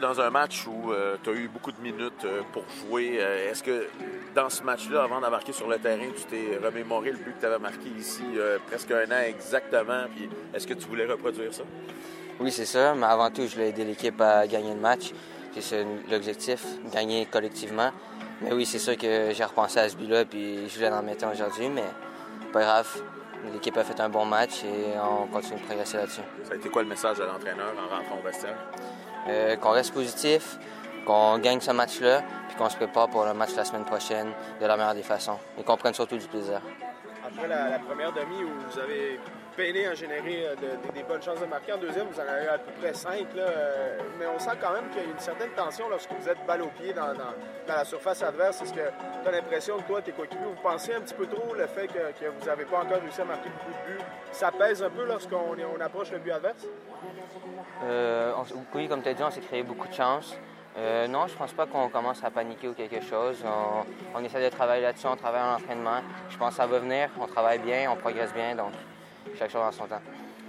Dans un match où tu as eu beaucoup de minutes pour jouer, est-ce que dans ce match-là, avant d'embarquer sur le terrain, tu t'es remémoré le but que tu avais marqué ici presque un an exactement? Puis est-ce que tu voulais reproduire ça? Oui, c'est ça, mais avant tout, je voulais aider l'équipe à gagner le match. C'est l'objectif, gagner collectivement. Mais oui, c'est sûr que j'ai repensé à ce but-là, puis je voulais en mettre aujourd'hui, mais pas grave. L'équipe a fait un bon match et on continue de progresser là-dessus. Ça a été quoi le message de l'entraîneur en rentrant au vestiaire? Euh, qu'on reste positif, qu'on gagne ce match-là, puis qu'on se prépare pour le match la semaine prochaine de la meilleure des façons et qu'on prenne surtout du plaisir. Après la première demi où vous avez peiné à générer euh, des bonnes chances de marquer. En deuxième, vous en avez à peu près cinq. Euh, mais on sent quand même qu'il y a une certaine tension lorsque vous êtes balle au pied dans, la surface adverse. Est-ce que tu as l'impression que toi, tes coéquipiers, vous pensez un petit peu trop le fait que, vous n'avez pas encore réussi à marquer beaucoup de buts? Ça pèse un peu lorsqu'on on approche le but adverse? Euh, oui, comme tu as dit, on s'est créé beaucoup de chances. non, je pense pas qu'on commence à paniquer ou quelque chose. On, on essaie de travailler là-dessus, on travaille en entraînement. Je pense que ça va venir, on travaille bien, on progresse bien, donc chaque chose en son temps.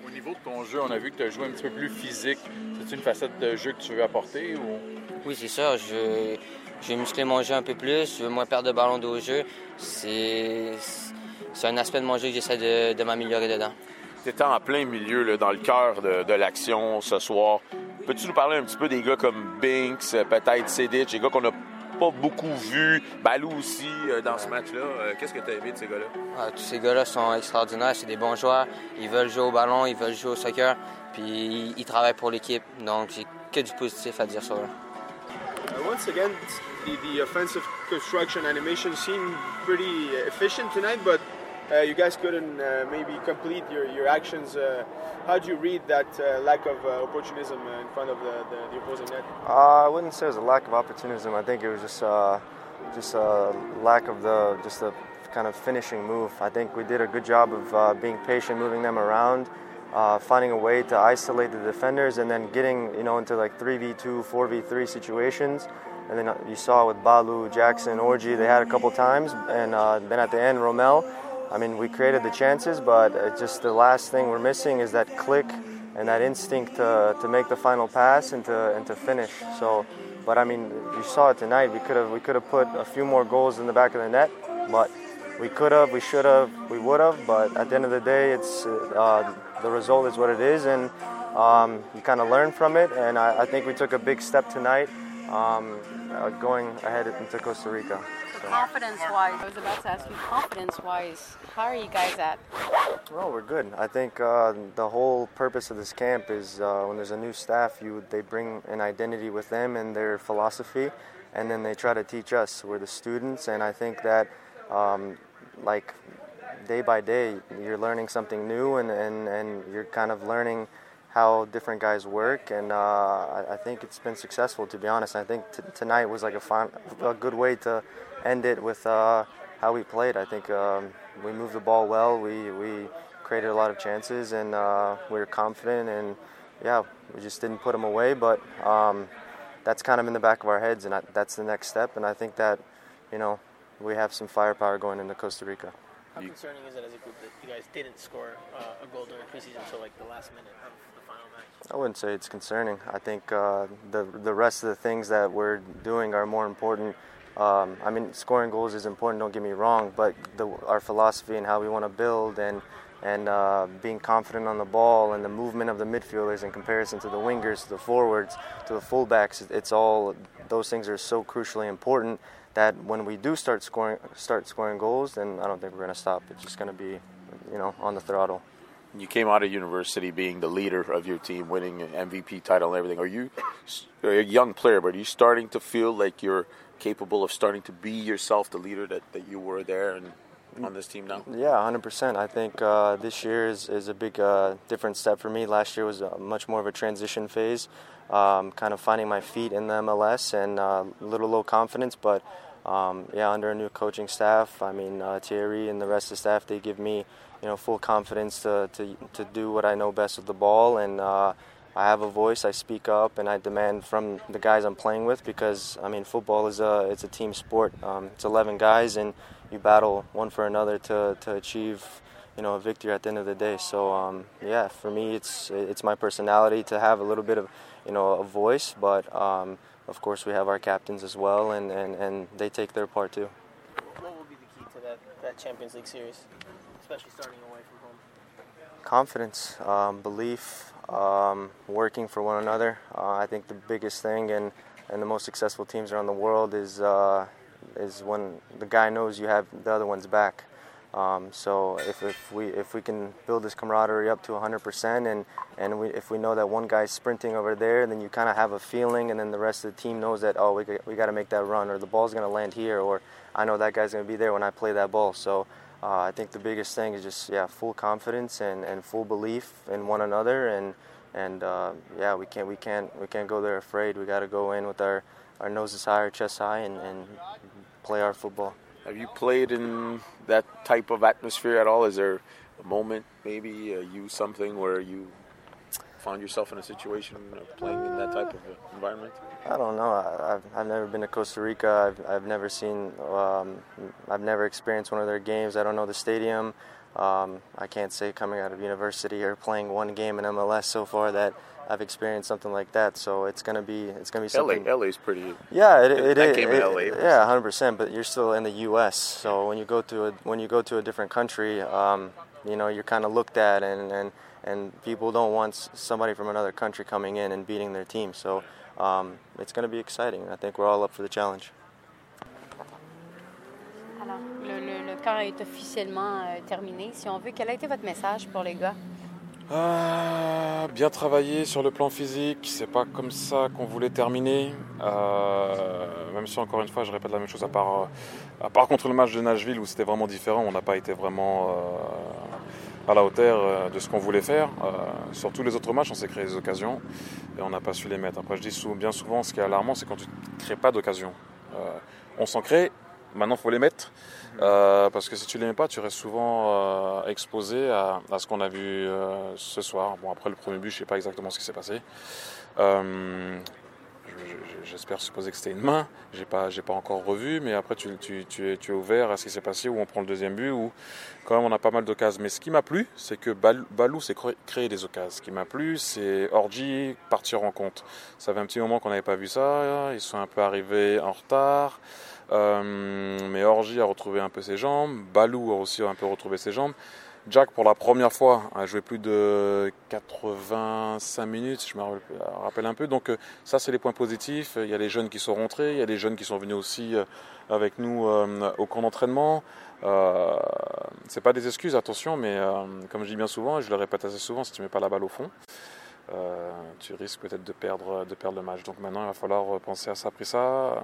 Au niveau de ton jeu, on a vu que tu as joué un petit peu plus physique. C'est une facette de jeu que tu veux apporter? Ou... Oui, c'est ça. Je, je veux muscler mon jeu un peu plus, je veux moins perdre de ballon de jeu. C'est, c'est un aspect de mon jeu que j'essaie de, m'améliorer dedans. Tu étais en plein milieu, dans le cœur de, l'action ce soir. Peux-tu nous parler un petit peu des gars comme Binks, peut-être Sedic, des gars qu'on a pas beaucoup vu. Balou aussi euh, dans ce match-là. Euh, qu'est-ce que tu as aimé de ces gars-là? Ah, tous ces gars-là sont extraordinaires. C'est des bons joueurs. Ils veulent jouer au ballon, ils veulent jouer au soccer. Puis ils, travaillent pour l'équipe. Donc j'ai que du positif à dire sur eux. Uh, once again, the, the offensive construction animation seemed pretty efficient tonight, but uh, you guys couldn't uh, maybe complete your, your actions. Uh, how do you read that uh, lack of uh, opportunism uh, in front of the, the, the opposing net? I wouldn't say it was a lack of opportunism. I think it was just just a lack of the just the kind of finishing move. I think we did a good job of being patient, moving them around. Finding a way to isolate the defenders and then getting you know into like 3v2 4v3 situations and then you saw with Balu, Jackson, Orji, they had a couple times and then at the end Romel I mean, we created the chances, but just the last thing we're missing is that click and that instinct to, to make the final pass and to, and to finish. So, but I mean, you saw it tonight. We could have we could have put a few more goals in the back of the net, but we could have, we should have, we would have. But at the end of the day, it's uh, the result is what it is, and um, you kind of learn from it. And I, I, think we took a big step tonight, um, uh, going ahead into Costa Rica. Confidence wise, I was about to ask you, confidence wise, how are you guys at? Well, we're good. I think uh, the whole purpose of this camp is uh, when there's a new staff, you they bring an identity with them and their philosophy, and then they try to teach us. We're the students, and I think that, um, like, day by day, you're learning something new, and, and, and you're kind of learning how different guys work, and uh, I, I, think it's been successful. To be honest, I think t- tonight was like a, fun, a good way to end it with uh, how we played. I think um, we moved the ball well. We we created a lot of chances, and uh, we were confident. And yeah, we just didn't put them away. But um, that's kind of in the back of our heads, and that's the next step. And I think that you know we have some firepower going into Costa Rica. How concerning is it as a group that you guys didn't score uh, a goal during preseason until like the last minute of? I wouldn't say it's concerning. I think uh, the the rest of the things that we're doing are more important um, I mean, scoring goals is important. Don't get me wrong, but the, our philosophy and how we want to build and and uh, being confident on the ball and the movement of the midfielders in comparison to the wingers, to the forwards, to the fullbacks, it's all those things are so crucially important that when we do start scoring start scoring goals, then I don't think we're going to stop. It's just going to be, you know, on the throttle. You came out of university being the leader of your team, winning an MVP title and everything. Are you a young player, but are you starting to feel like you're capable of starting to be yourself, the leader that, that you were there and on this team now? Yeah, 100%. I think uh, this year is, is a big uh, different step for me. Last year was a, much more of a transition phase, um, kind of finding my feet in the MLS and uh, a little low confidence. But um, yeah, under a new coaching staff, I mean, uh, Thierry and the rest of the staff, they give me you know, full confidence to, to, to do what I know best with the ball. And uh, I have a voice. I speak up, and I demand from the guys I'm playing with because I mean, football is a it's a team sport. Um, it's 11 guys, and you battle one for another to to achieve you know a victory at the end of the day. So um, yeah, for me, it's it's my personality to have a little bit of you know a voice, but um, of course we have our captains as well, and, and, and they take their part too. What will be the key to that, that Champions League series, especially starting away from home? Confidence, um, belief, um, working for one another. Uh, I think the biggest thing and, and the most successful teams around the world is uh, is when the guy knows you have the other one's back. Um, so if, if we if we can build this camaraderie up to 100% and and we, if we know that one guy's sprinting over there, then you kind of have a feeling, and then the rest of the team knows that oh we we got to make that run, or the ball's going to land here, or I know that guy's going to be there when I play that ball. So uh, I think the biggest thing is just yeah full confidence and, and full belief in one another, and and uh, yeah we can't we can't we can't go there afraid. We got to go in with our our noses high, our chest high, and, and play our football. Have you played in that type of atmosphere at all? Is there a moment, maybe uh, you something where you found yourself in a situation of playing in that type of environment? I don't know. I, have I've never been to Costa Rica. I've, I've never seen. Um, I've never experienced one of their games. I don't know the stadium. Um, I can't say coming out of university or playing one game in MLS so far that I've experienced something like that. So it's gonna be it's gonna be something. LA, LA's pretty. Yeah, it, it, that it, game it, in LA. Yeah, hundred percent. But you're still in the U.S. So when you go to a when you go to a different country, um, you know you're kind of looked at, and, and and people don't want somebody from another country coming in and beating their team. So um, it's gonna be exciting. I think we're all up for the challenge. Alors, le, le, le camp est officiellement euh, terminé. Si on veut, quel a été votre message pour les gars? Ah, bien travaillé sur le plan physique, c'est pas comme ça qu'on voulait terminer. Euh, même si encore une fois je répète la même chose à part, euh, à part contre le match de Nashville où c'était vraiment différent, on n'a pas été vraiment euh, à la hauteur de ce qu'on voulait faire. Sur tous les autres matchs, on s'est créé des occasions et on n'a pas su les mettre. Après, je dis bien souvent, ce qui est alarmant, c'est quand tu ne crées pas d'occasion. On s'en crée, maintenant il faut les mettre. Euh, parce que si tu les mets pas, tu restes souvent euh, exposé à, à ce qu'on a vu euh, ce soir. Bon, après le premier but, je sais pas exactement ce qui s'est passé. Je- je- J'espère supposer que c'était une main. J'ai pas, j'ai pas encore revu, mais après tu, tu, tu es, tu es ouvert à ce qui s'est passé où on prend le deuxième but où quand même on a pas mal d'occasions. Mais ce qui m'a plu, c'est que Bal- Balou s'est cré- créé des occasions. Ce qui m'a plu, c'est Orji partir en compte. Ça fait un petit moment qu'on n'avait pas vu ça. Ils sont un peu arrivés en retard. Euh, mais Orji a retrouvé un peu ses jambes. Balou a aussi un peu retrouvé ses jambes. Jack, pour la première fois, a joué plus de 85 minutes, je me rappelle un peu. Donc, euh, ça, c'est les points positifs. Il y a les jeunes qui sont rentrés, il y a les jeunes qui sont venus aussi euh, avec nous au camp d'entraînement. Euh, c'est pas des excuses, attention, mais comme je dis bien souvent, et je le répète assez souvent, si tu mets pas la balle au fond, tu risques peut-être de perdre, de perdre le match. Donc maintenant, il va falloir penser à ça, après ça.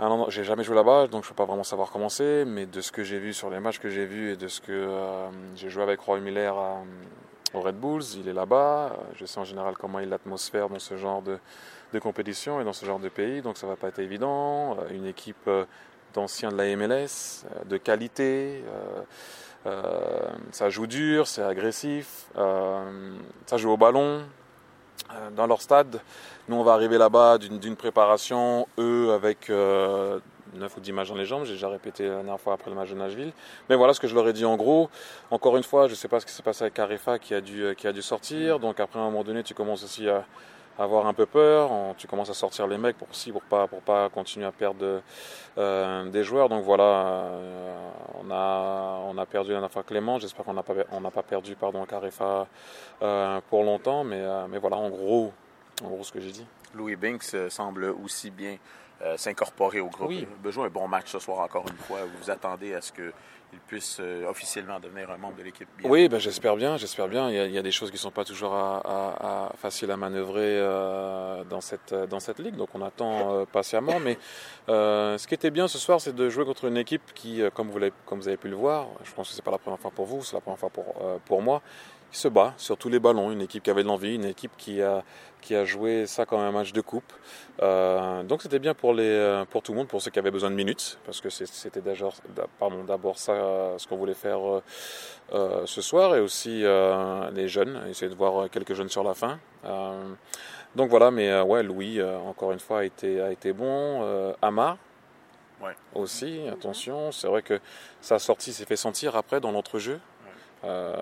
Euh, j'ai jamais joué là-bas, donc je peux pas vraiment savoir comment c'est, mais de ce que j'ai vu sur les matchs que j'ai vus et de ce que euh, j'ai joué avec Roy Miller à, au Red Bulls, il est là-bas. Euh, Je sais en général comment est l'atmosphère dans ce genre de, compétition et dans ce genre de pays, donc ça va pas être évident. Euh, Une équipe euh, d'anciens de la MLS, euh, de qualité. euh, euh, ça joue dur, c'est agressif, euh, ça joue au ballon, euh, dans leur stade. Nous, on va arriver là-bas d'une préparation, eux avec euh, 9 ou 10 matchs dans les jambes. J'ai déjà répété la dernière fois après le match de Nashville. Mais voilà ce que je leur ai dit en gros. Encore une fois, je ne sais pas ce qui s'est passé avec Carifa qui a, dû, euh, qui a dû sortir. Donc après, à un moment donné, tu commences aussi à avoir un peu peur. On- tu commences à sortir les mecs pour aussi pour pas pour pas continuer à perdre euh, des joueurs. Donc voilà, euh, on a on a perdu la dernière fois Clément. J'espère qu'on n'a pas on n'a pas perdu pardon Carifa euh, pour longtemps. Mais mais voilà, en gros en gros ce que j'ai dit. Louis Binks semble aussi bien s'incorporer au groupe. Oui. Joué un bon match ce soir encore une fois. Vous vous attendez à ce qu'il puisse euh, officiellement devenir un membre de l'équipe. Oui, ben, j'espère bien, j'espère bien. Il y, a, il des choses qui sont pas toujours à, à- à- faciles à manœuvrer euh, dans cette dans cette ligue, donc on attend euh, patiemment. Mais euh, ce qui était bien ce soir, c'est de jouer contre une équipe qui, euh, comme vous comme vous avez pu le voir, je pense que c'est pas la première fois pour vous, c'est la première fois pour euh, pour moi, qui se bat sur tous les ballons. Une équipe qui avait de l'envie, une équipe qui a qui a joué ça comme un match de coupe. Euh, donc c'était bien pour les euh, pour tout le monde, pour ceux qui avaient besoin de minutes, parce que c'était d'abord ça euh, ce qu'on voulait faire. euh, ce soir et aussi euh, les jeunes, essayer de voir quelques jeunes sur la fin. Donc voilà, mais ouais, Louis, encore une fois, a été, a été bon. Amar, aussi. Attention, c'est vrai que sa sortie s'est fait sentir après dans l'entrejeu. Euh,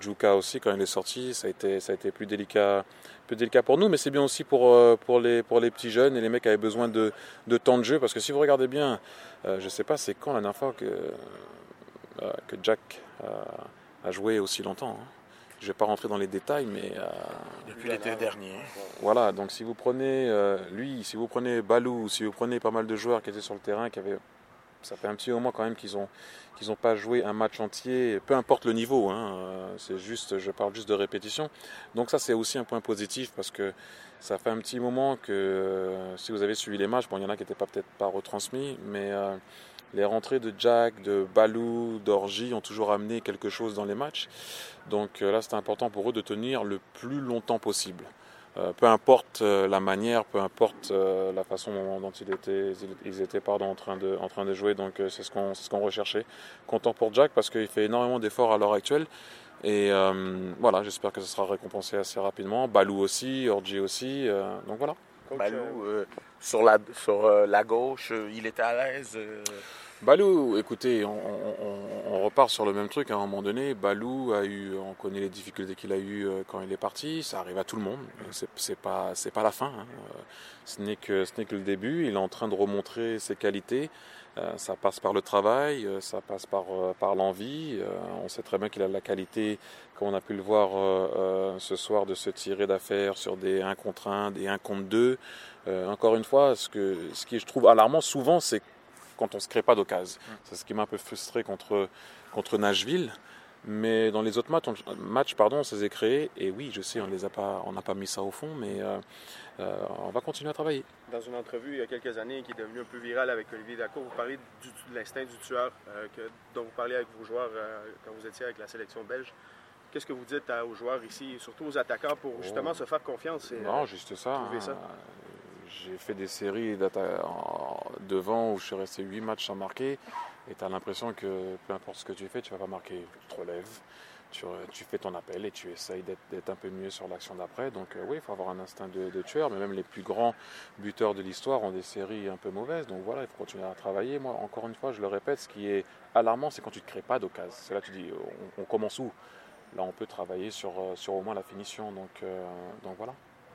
Juka aussi, quand il est sorti, ça a été, ça a été plus, délicat, plus délicat pour nous, mais c'est bien aussi pour, euh, pour, les, pour les petits jeunes et les mecs qui avaient besoin de, de temps de jeu. Parce que si vous regardez bien, euh, je ne sais pas c'est quand la dernière fois que, euh, que Jack a joué aussi longtemps. Hein. Je ne vais pas rentrer dans les détails, mais. Depuis l'été dernier. Voilà, donc si vous prenez lui, si vous prenez Balou, si vous prenez pas mal de joueurs qui étaient sur le terrain, qui avaient ça fait un petit moment quand même qu'ils n'ont ont pas joué un match entier, peu importe le niveau, hein, euh, c'est juste, je parle juste de répétition. Donc ça c'est aussi un point positif parce que ça fait un petit moment que euh, si vous avez suivi les matchs, bon il y en a qui n'étaient pas peut-être pas retransmis, mais euh, les rentrées de Jack, de Balou, d'Orgy ont toujours amené quelque chose dans les matchs. Donc là c'est important pour eux de tenir le plus longtemps possible. Euh, peu importe euh, la manière, peu importe euh, la façon dont ils étaient, ils étaient pardon, en, train de, en train de jouer. Donc c'est ce qu'on ce qu'on recherchait. Content pour Jack parce qu'il fait énormément d'efforts à l'heure actuelle. Et voilà, j'espère que ce sera récompensé assez rapidement. Balou aussi, Orji aussi. donc voilà. Balou, sur, la, sur la gauche, il était à l'aise Balou, écoutez, on, repart sur le même truc à un moment donné. Balou a eu, on connaît les difficultés qu'il a eues euh, quand il est parti. Ça arrive à tout le monde. C'est pas, c'est pas la fin. Hein. Euh, ce n'est que, ce n'est que le début. Il est en train de remontrer ses qualités. Euh, ça passe par le travail, ça passe par, par l'envie. on sait très bien qu'il a la qualité, comme on a pu le voir ce soir, de se tirer d'affaire sur des 1 contre 1, des 1 contre 2. encore une fois, ce, que, ce qui je trouve alarmant souvent, c'est quand on ne se crée pas d'occasion. C'est ce qui m'a un peu frustré contre, contre Nashville. Mais dans les autres matchs, on, matchs pardon, on s'est créé. Et oui, je sais, on n'a pas, pas mis ça au fond, mais euh, euh, on va continuer à travailler. Dans une entrevue il y a quelques années qui est devenue un peu virale avec Olivier Dacour, vous parlez de l'instinct du tueur euh, que, dont vous parlez avec vos joueurs quand vous étiez avec la sélection belge. Qu'est-ce que vous dites aux joueurs ici, surtout aux attaquants, pour justement oh. se faire confiance et non, juste ça. ça? J'ai fait des séries devant où je suis resté 8 matchs sans marquer. Et tu as l'impression que peu importe ce que tu fais, tu vas pas marquer. Tu te relèves, tu, fais ton appel et tu essayes d'être un peu mieux sur l'action d'après. Donc euh, oui, il faut avoir un instinct de, tueur. Mais même les plus grands buteurs de l'histoire ont des séries un peu mauvaises. Donc voilà, il faut continuer à travailler. Moi, encore une fois, je le répète, ce qui est alarmant, c'est quand tu ne crées pas d'occasion. C'est là que tu dis, on, commence où? Là, on peut travailler sur, euh, au moins la finition. Donc, euh, donc voilà.